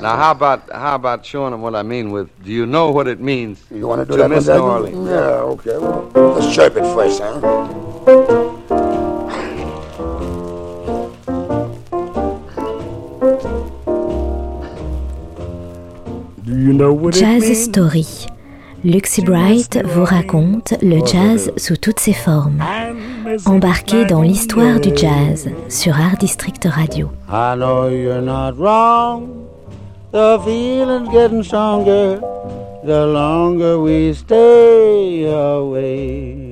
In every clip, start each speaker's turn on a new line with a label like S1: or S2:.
S1: Now, how about how about showing them what I mean with? Do you know what it means
S2: You want to do
S1: to
S2: that?
S1: miss New? Orleans?
S2: Yeah, okay. Well, let's chirp it first, huh?
S3: Do you know what it
S4: Jazz
S3: means?
S4: Story. Luxy Bright vous raconte le jazz sous toutes ses formes. Embarquez dans l'histoire du jazz sur Art District Radio.
S5: I know you're not wrong. The feeling's getting stronger the longer we stay away.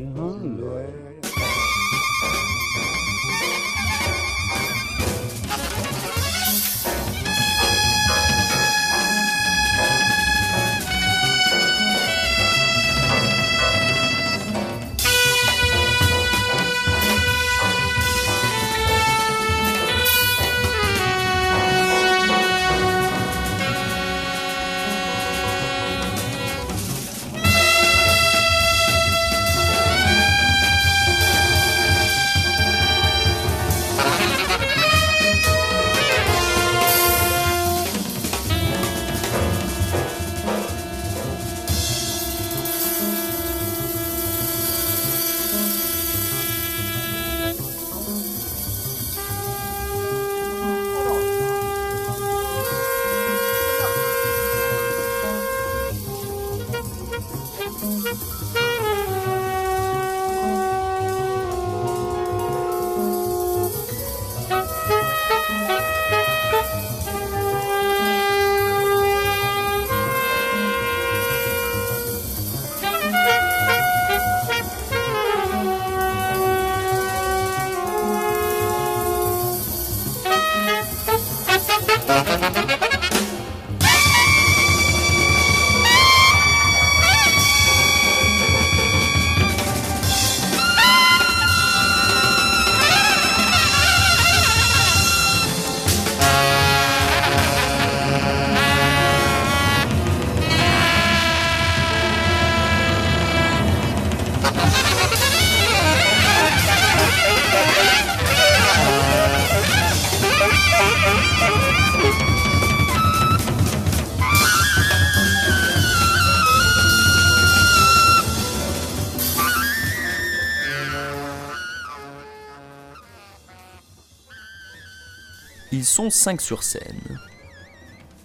S6: Sont cinq sur scène.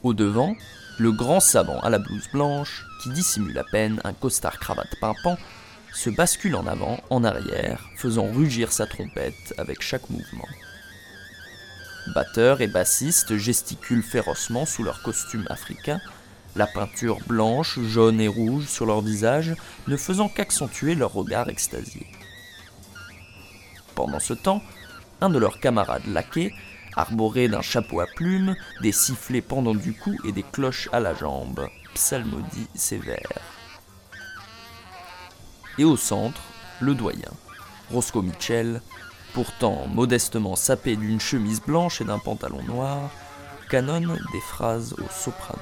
S6: Au devant, le grand savant à la blouse blanche, qui dissimule à peine un costard cravate pimpant, se bascule en avant, en arrière, faisant rugir sa trompette avec chaque mouvement. Batteurs et bassistes gesticulent férocement sous leur costume africain, la peinture blanche, jaune et rouge sur leur visage ne faisant qu'accentuer leur regard extasié. Pendant ce temps, un de leurs camarades laquais, arboré d'un chapeau à plumes, des sifflets pendant du cou et des cloches à la jambe, psalmodie sévère. Et au centre, le doyen, Roscoe Mitchell, pourtant modestement sapé d'une chemise blanche et d'un pantalon noir, canonne des phrases au soprano.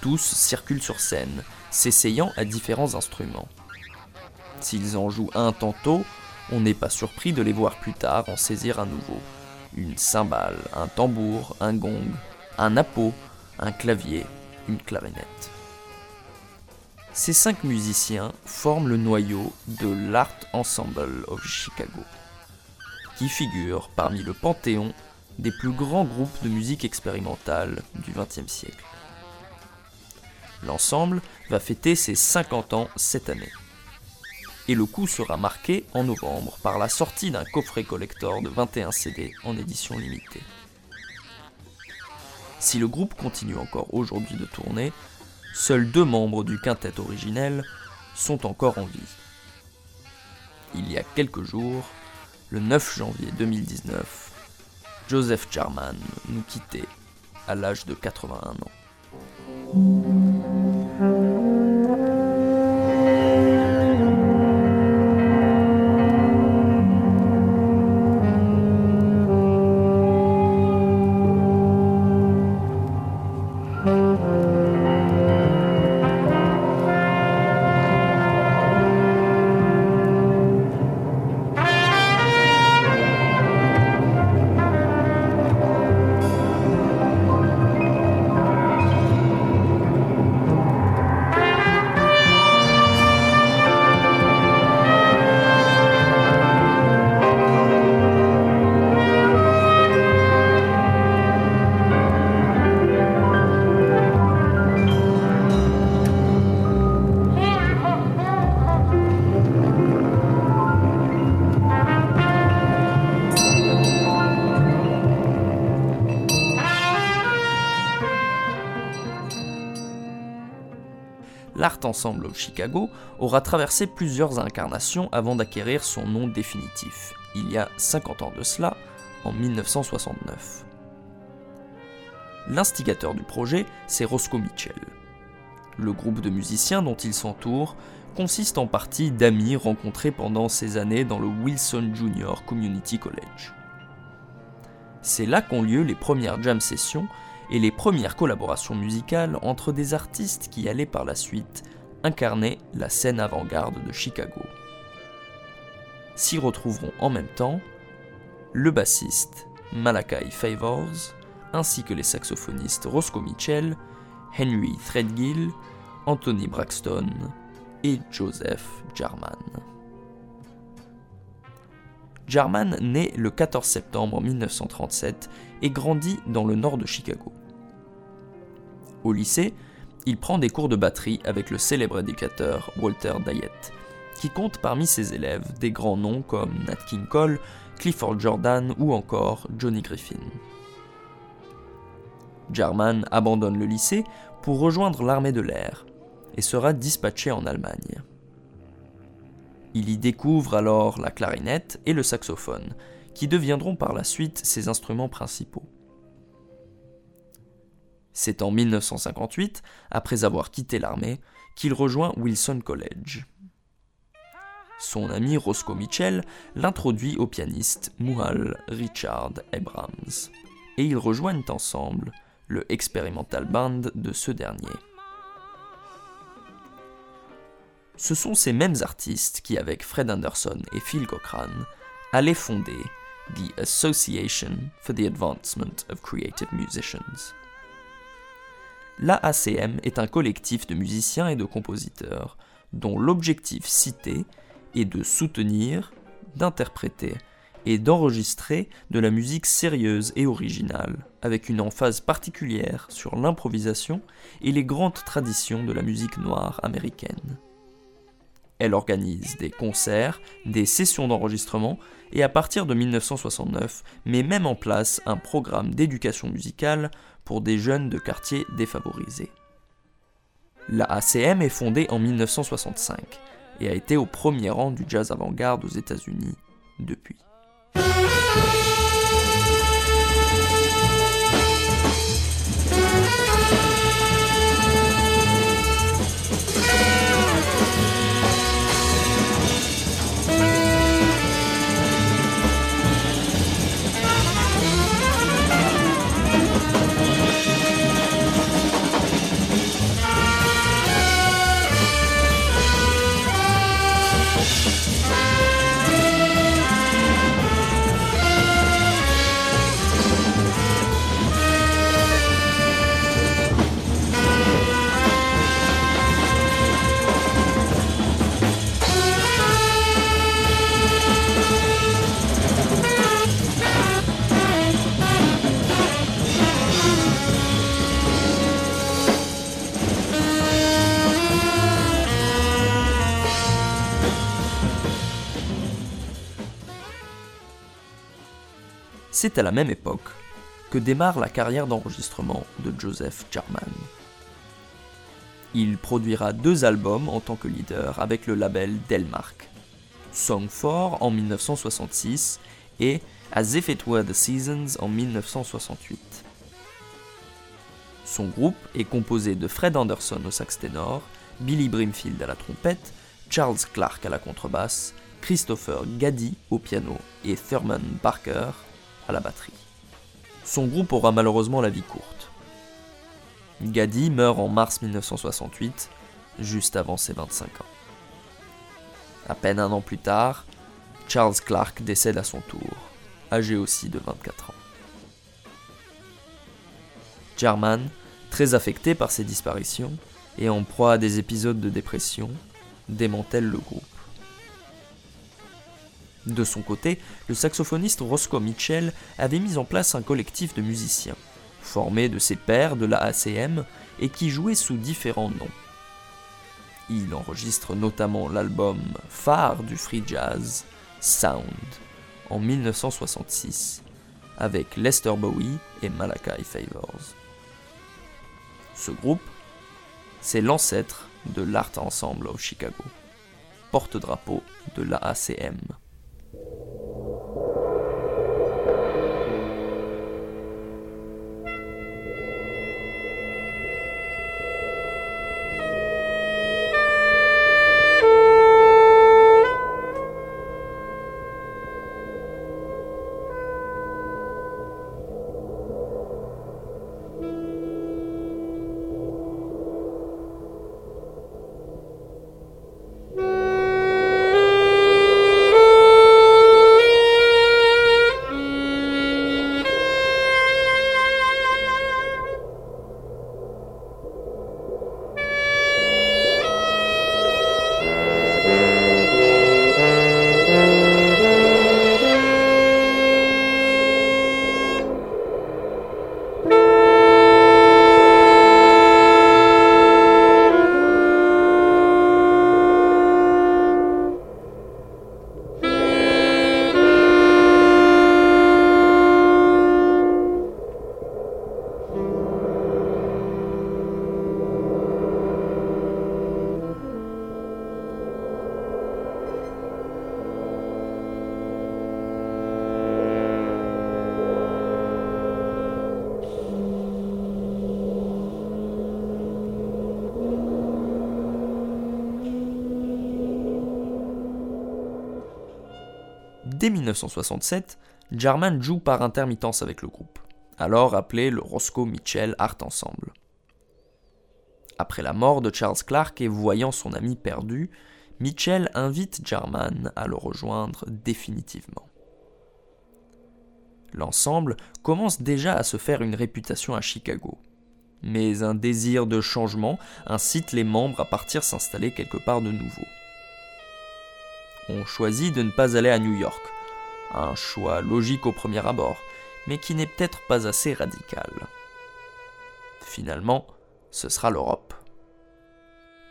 S6: Tous circulent sur scène, s'essayant à différents instruments. S'ils en jouent un tantôt, on n'est pas surpris de les voir plus tard en saisir un nouveau. Une cymbale, un tambour, un gong, un appeau, un clavier, une clarinette. Ces cinq musiciens forment le noyau de l'Art Ensemble of Chicago, qui figure parmi le panthéon des plus grands groupes de musique expérimentale du XXe siècle. L'ensemble va fêter ses 50 ans cette année. Et le coup sera marqué en novembre par la sortie d'un coffret collector de 21 CD en édition limitée. Si le groupe continue encore aujourd'hui de tourner, seuls deux membres du quintet originel sont encore en vie. Il y a quelques jours, le 9 janvier 2019, Joseph Jarman nous quittait à l'âge de 81 ans. Ensemble of Chicago aura traversé plusieurs incarnations avant d'acquérir son nom définitif, il y a 50 ans de cela, en 1969. L'instigateur du projet, c'est Roscoe Mitchell. Le groupe de musiciens dont il s'entoure consiste en partie d'amis rencontrés pendant ces années dans le Wilson Junior Community College. C'est là qu'ont lieu les premières jam sessions et les premières collaborations musicales entre des artistes qui allaient par la suite incarner la scène avant-garde de Chicago. S'y retrouveront en même temps le bassiste Malachi Favors, ainsi que les saxophonistes Roscoe Mitchell, Henry Threadgill, Anthony Braxton et Joseph Jarman. Jarman naît le 14 septembre 1937 et grandit dans le nord de Chicago. Au lycée, il prend des cours de batterie avec le célèbre éducateur Walter Dyett, qui compte parmi ses élèves des grands noms comme Nat King Cole, Clifford Jordan ou encore Johnny Griffin. Jarman abandonne le lycée pour rejoindre l'armée de l'air et sera dispatché en Allemagne. Il y découvre alors la clarinette et le saxophone, qui deviendront par la suite ses instruments principaux. C'est en 1958, après avoir quitté l'armée, qu'il rejoint Wilson College. Son ami Roscoe Mitchell l'introduit au pianiste Muhal Richard Abrams, et ils rejoignent ensemble le Experimental Band de ce dernier. Ce sont ces mêmes artistes qui, avec Fred Anderson et Phil Cochrane, allaient fonder The Association for the Advancement of Creative Musicians. L'AACM est un collectif de musiciens et de compositeurs dont l'objectif cité est de soutenir, d'interpréter et d'enregistrer de la musique sérieuse et originale, avec une emphase particulière sur l'improvisation et les grandes traditions de la musique noire américaine. Elle organise des concerts, des sessions d'enregistrement et à partir de 1969 met même en place un programme d'éducation musicale pour des jeunes de quartiers défavorisés. La ACM est fondée en 1965 et a été au premier rang du jazz avant-garde aux États-Unis depuis. C'est à la même époque que démarre la carrière d'enregistrement de Joseph Jarman. Il produira deux albums en tant que leader avec le label Delmark, Song 4 en 1966 et As If It Were the Seasons en 1968. Son groupe est composé de Fred Anderson au sax ténor, Billy Brimfield à la trompette, Charles Clark à la contrebasse, Christopher Gaddy au piano et Thurman Parker à la batterie. Son groupe aura malheureusement la vie courte. Gaddy meurt en mars 1968, juste avant ses 25 ans. À peine un an plus tard, Charles Clark décède à son tour, âgé aussi de 24 ans. Jarman, très affecté par ces disparitions et en proie à des épisodes de dépression, démantèle le groupe. De son côté, le saxophoniste Roscoe Mitchell avait mis en place un collectif de musiciens, formé de ses pairs de la ACM et qui jouait sous différents noms. Il enregistre notamment l'album phare du free jazz, Sound, en 1966, avec Lester Bowie et Malachi Favors. Ce groupe, c'est l'ancêtre de l'Art Ensemble of Chicago, porte-drapeau de l'AACM. 1967, Jarman joue par intermittence avec le groupe, alors appelé le Roscoe Mitchell Art Ensemble. Après la mort de Charles Clark et voyant son ami perdu, Mitchell invite Jarman à le rejoindre définitivement. L'ensemble commence déjà à se faire une réputation à Chicago, mais un désir de changement incite les membres à partir s'installer quelque part de nouveau. On choisit de ne pas aller à New York, un choix logique au premier abord, mais qui n'est peut-être pas assez radical. Finalement, ce sera l'Europe.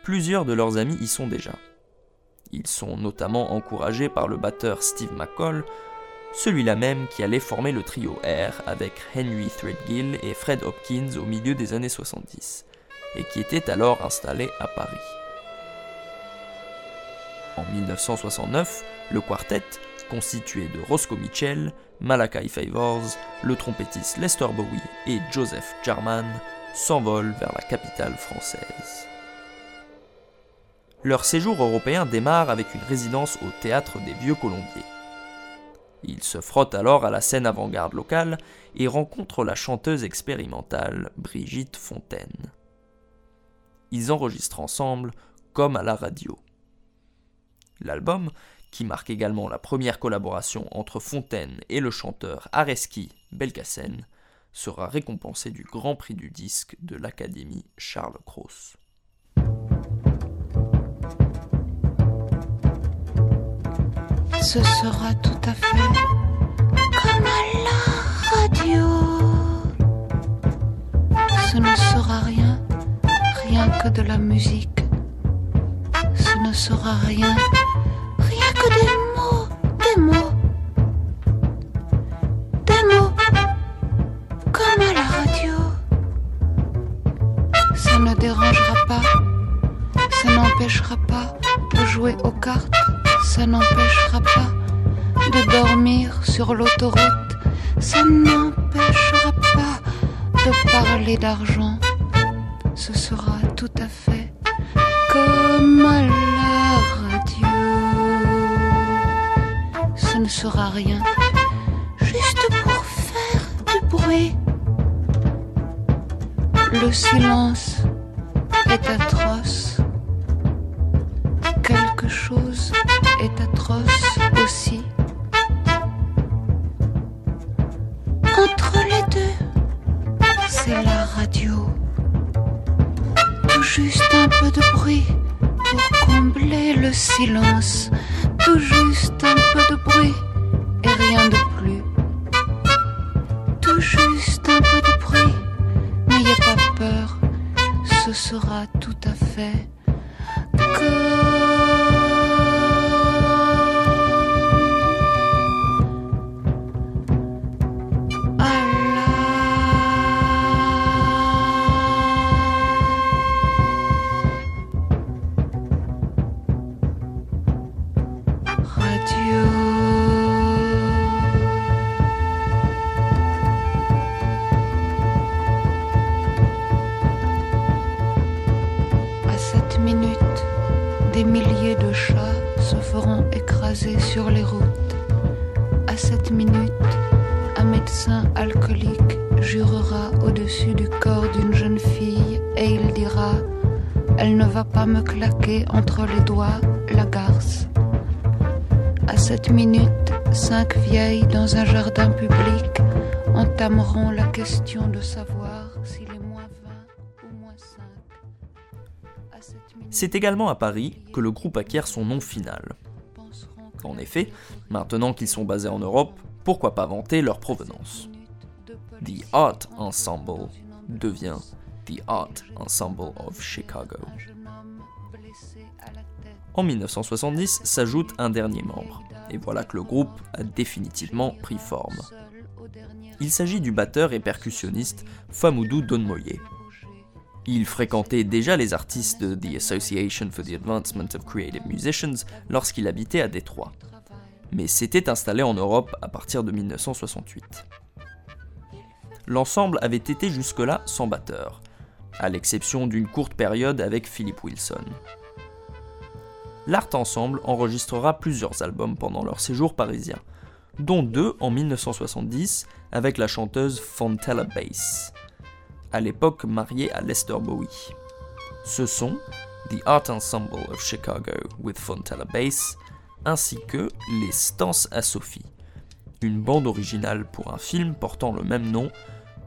S6: Plusieurs de leurs amis y sont déjà. Ils sont notamment encouragés par le batteur Steve McCall, celui-là même qui allait former le trio R avec Henry Threadgill et Fred Hopkins au milieu des années 70, et qui était alors installé à Paris. En 1969, le quartet, constitué de Roscoe Mitchell, Malachi Favors, le trompettiste Lester Bowie et Joseph Jarman, s'envolent vers la capitale française. Leur séjour européen démarre avec une résidence au théâtre des Vieux Colombiers. Ils se frottent alors à la scène avant-garde locale et rencontrent la chanteuse expérimentale Brigitte Fontaine. Ils enregistrent ensemble comme à la radio. L'album, qui marque également la première collaboration entre Fontaine et le chanteur Areski Belkacem, sera récompensé du Grand Prix du disque de l'Académie Charles Cros.
S7: Ce sera tout à fait comme à la radio. Ce ne sera rien, rien que de la musique. Ce ne sera rien pas de jouer aux cartes, ça n'empêchera pas de dormir sur l'autoroute, ça n'empêchera pas de parler d'argent. Ce sera tout à fait comme à la ce ne sera rien, juste pour faire du bruit. Le silence c'est la radio. Tout juste un peu de bruit pour combler le silence tout juste un peu de bruit et rien de plus. Tout juste un peu de bruit, n'ayez pas peur, ce sera tout à fait des au-dessus du corps d'une jeune fille et il dira Elle ne va pas me claquer entre les doigts la garce. À cette minute, cinq vieilles dans un jardin public entameront la question de savoir s'il est moins 20 ou moins 5. À cette minute,
S6: C'est également à Paris que le groupe acquiert son nom final. En effet, maintenant qu'ils sont basés en Europe, pourquoi pas vanter leur provenance? The Art Ensemble devient The Art Ensemble of Chicago. En 1970 s'ajoute un dernier membre, et voilà que le groupe a définitivement pris forme. Il s'agit du batteur et percussionniste Famoudou Donmoye. Il fréquentait déjà les artistes de The Association for the Advancement of Creative Musicians lorsqu'il habitait à Détroit, mais s'était installé en Europe à partir de 1968. L'ensemble avait été jusque-là sans batteur, à l'exception d'une courte période avec Philip Wilson. L'Art Ensemble enregistrera plusieurs albums pendant leur séjour parisien, dont deux en 1970 avec la chanteuse Fontella Bass, à l'époque mariée à Lester Bowie. Ce sont The Art Ensemble of Chicago with Fontella Bass, ainsi que Les Stances à Sophie, une bande originale pour un film portant le même nom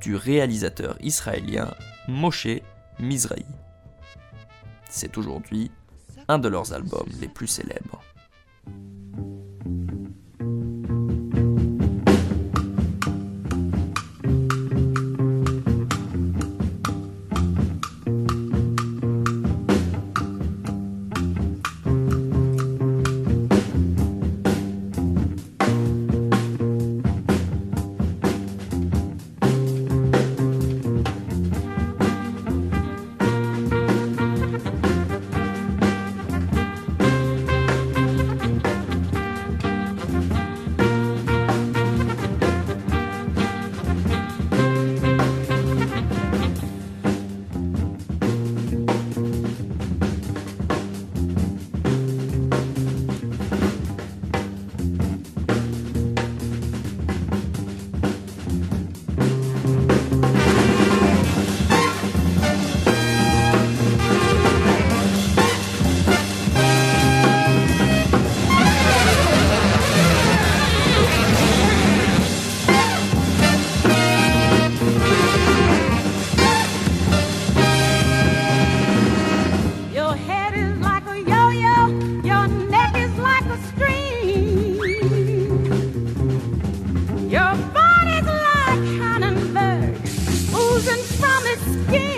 S6: du réalisateur israélien Moshe Mizrahi. C'est aujourd'hui un de leurs albums les plus célèbres.
S8: Oozing from its skin.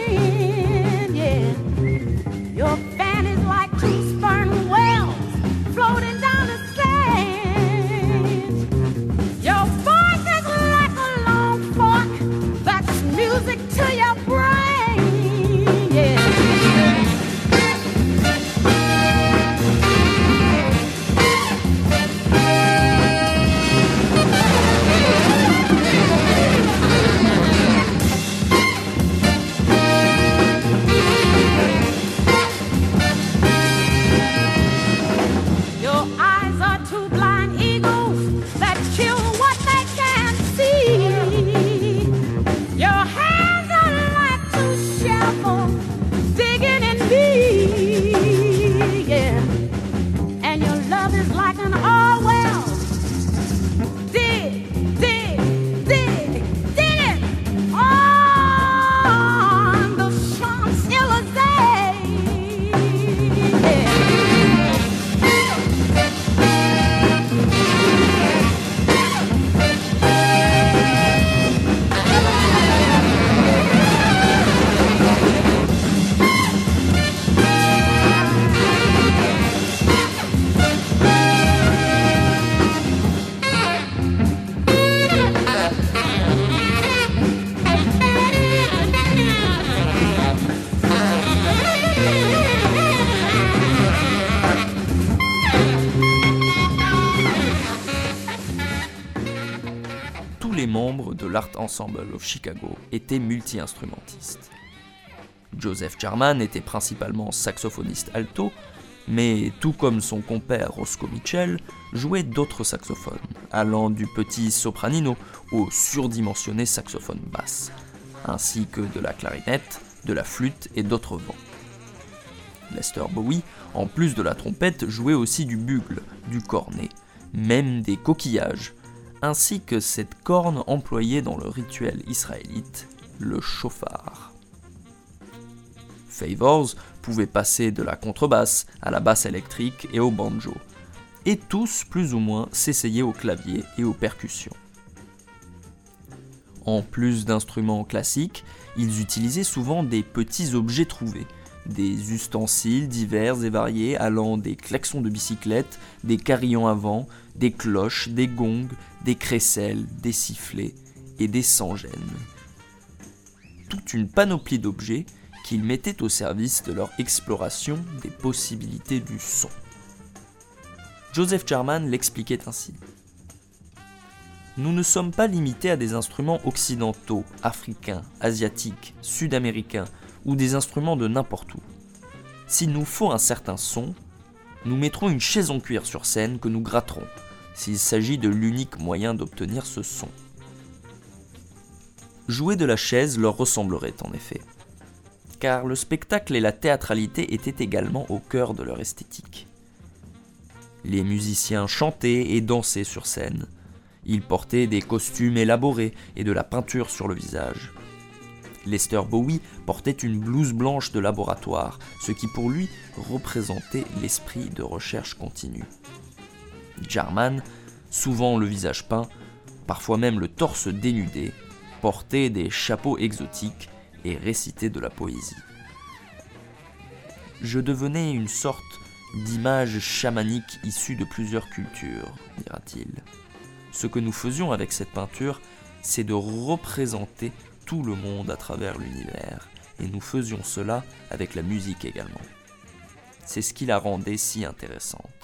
S6: Ensemble of Chicago étaient multi-instrumentistes. Joseph Jarman était principalement saxophoniste alto, Mais tout comme son compère Roscoe Mitchell, jouait d'autres saxophones, allant du petit sopranino au surdimensionné saxophone basse, ainsi que de la clarinette, de la flûte et d'autres vents. Lester Bowie, en plus de la trompette, jouait aussi du bugle, du cornet, même des coquillages, ainsi que cette corne employée dans le rituel israélite, le chauffard. Favors pouvait passer de la contrebasse à la basse électrique et au banjo, et tous plus ou moins s'essayaient au clavier et aux percussions. En plus d'instruments classiques, ils utilisaient souvent des petits objets trouvés, des ustensiles divers et variés allant des klaxons de bicyclette, des carillons à vent, des cloches, des gongs, des crécelles, des sifflets et des sans-gênes. Toute une panoplie d'objets qu'ils mettaient au service de leur exploration des possibilités du son. Joseph Jarman l'expliquait ainsi. Nous ne sommes pas limités à des instruments occidentaux, africains, asiatiques, sud-américains ou des instruments de n'importe où. S'il nous faut un certain son, nous mettrons une chaise en cuir sur scène que nous gratterons, s'il s'agit de l'unique moyen d'obtenir ce son. Jouer de la chaise leur ressemblerait en effet, car le spectacle et la théâtralité étaient également au cœur de leur esthétique. Les musiciens chantaient et dansaient sur scène. Ils portaient des costumes élaborés et de la peinture sur le visage. Lester Bowie portait une blouse blanche de laboratoire, ce qui pour lui représentait l'esprit de recherche continue. Jarman, souvent le visage peint, parfois même le torse dénudé, portait des chapeaux exotiques et récitait de la poésie. Je devenais une sorte d'image chamanique issue de plusieurs cultures, dira-t-il. Ce que nous faisions avec cette peinture, c'est de représenter tout le monde à travers l'univers, et nous faisions cela avec la musique également. C'est ce qui la rendait si intéressante.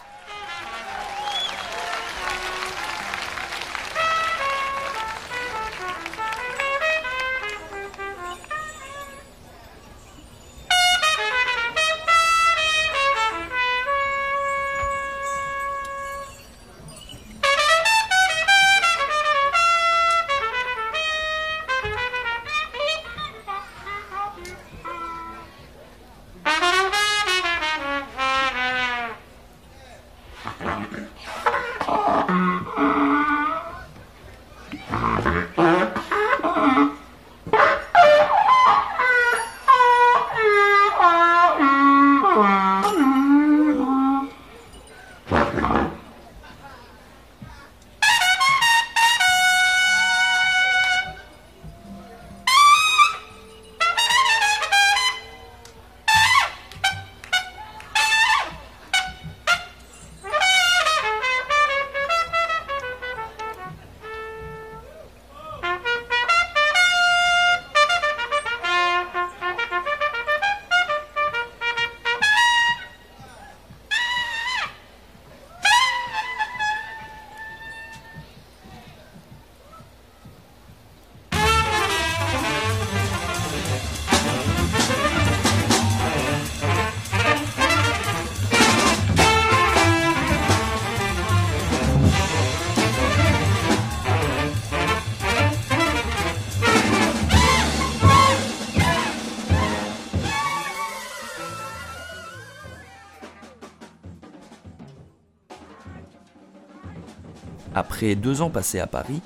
S6: Après deux ans passés à Paris,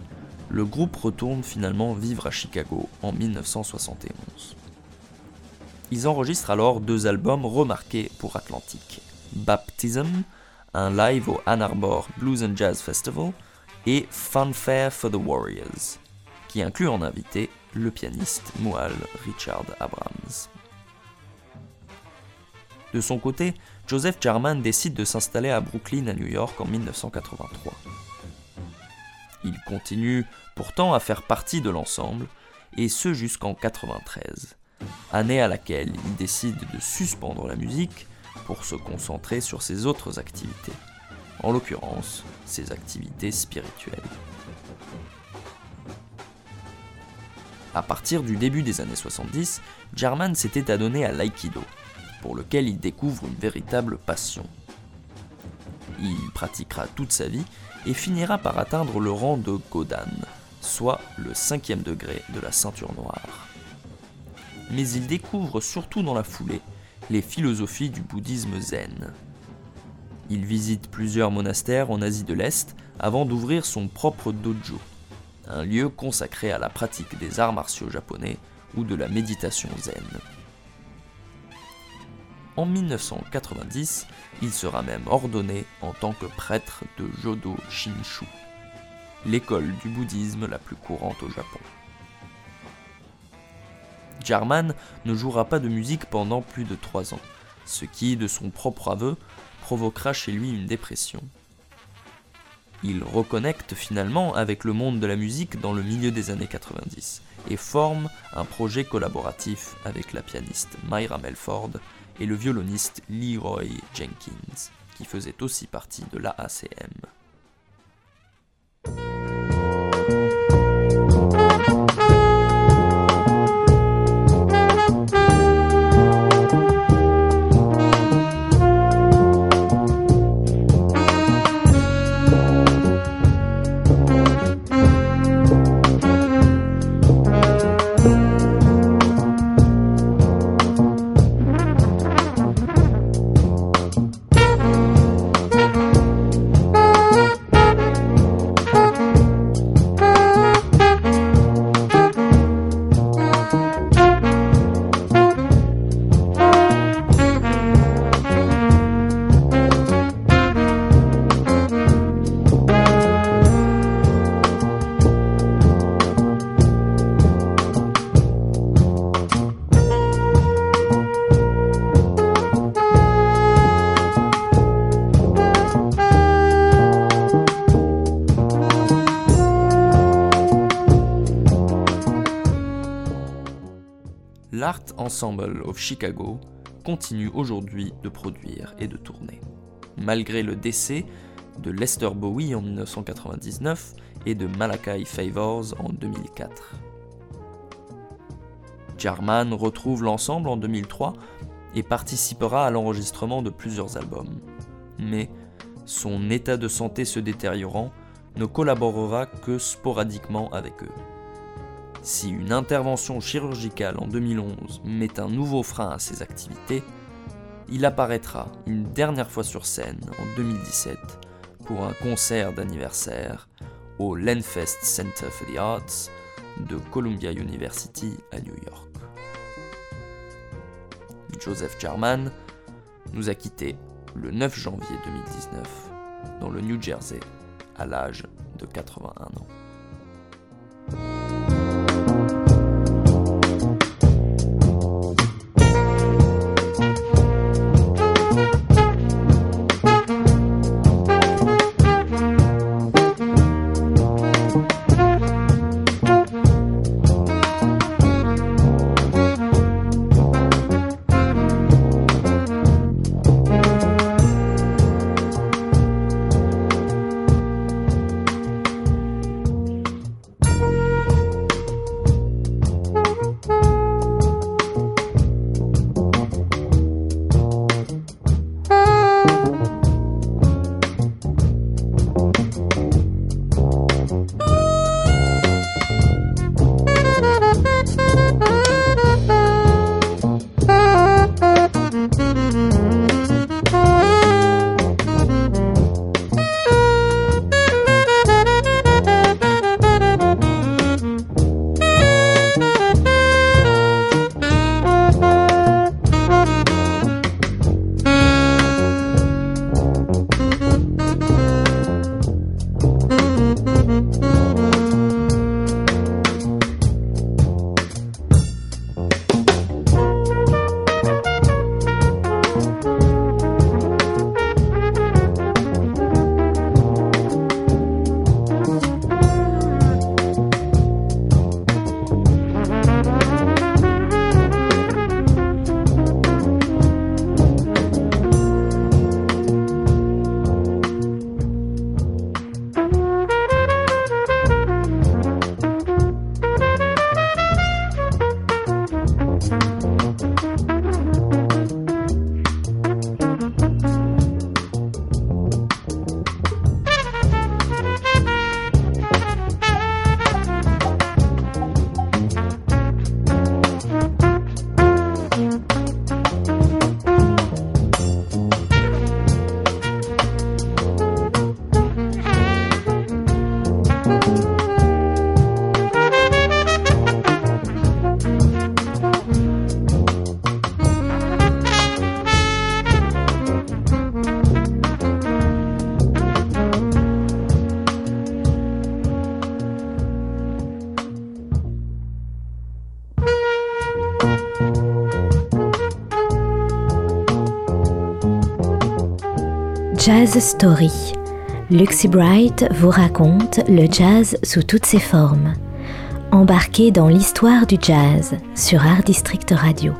S6: le groupe retourne finalement vivre à Chicago en 1971. Ils enregistrent alors deux albums remarqués pour Atlantic. Baptism, un live au Ann Arbor Blues and Jazz Festival, et Funfair for the Warriors, qui inclut en invité le pianiste Moal Richard Abrams. De son côté, Joseph Jarman décide de s'installer à Brooklyn à New York en 1983. Il continue pourtant à faire partie de l'ensemble, et ce jusqu'en 93, année à laquelle il décide de suspendre la musique pour se concentrer sur ses autres activités, en l'occurrence ses activités spirituelles. À partir du début des années 70, Jarman s'était adonné à l'aïkido, pour lequel il découvre une véritable passion. Il pratiquera toute sa vie et finira par atteindre le rang de Godan, soit le cinquième degré de la ceinture noire. Mais il découvre surtout dans la foulée les philosophies du bouddhisme zen. Il visite plusieurs monastères en Asie de l'Est avant d'ouvrir son propre dojo, un lieu consacré à la pratique des arts martiaux japonais ou de la méditation zen. En 1990, il sera même ordonné en tant que prêtre de Jodo Shinshu, l'école du bouddhisme la plus courante au Japon. Jarman ne jouera pas de musique pendant plus de trois ans, ce qui, de son propre aveu, provoquera chez lui une dépression. Il reconnecte finalement avec le monde de la musique dans le milieu des années 90 et forme un projet collaboratif avec la pianiste Myra Melford et le violoniste Leroy Jenkins, qui faisait aussi partie de l'AACM. l'Art Ensemble of Chicago continue aujourd'hui de produire et de tourner. Malgré le décès de Lester Bowie en 1999 et de Malachi Favors en 2004. Jarman retrouve l'ensemble en 2003 et participera à l'enregistrement de plusieurs albums. Mais son état de santé se détériorant, ne collaborera que sporadiquement avec eux. Si une intervention chirurgicale en 2011 met un nouveau frein à ses activités, il apparaîtra une dernière fois sur scène en 2017 pour un concert d'anniversaire au Lenfest Center for the Arts de Columbia University à New York. Joseph Jarman nous a quittés le 9 janvier 2019 dans le New Jersey à l'âge de 81 ans.
S4: Story. Luxy Bright vous raconte le jazz sous toutes ses formes. Embarquez dans l'histoire du jazz sur Art District Radio.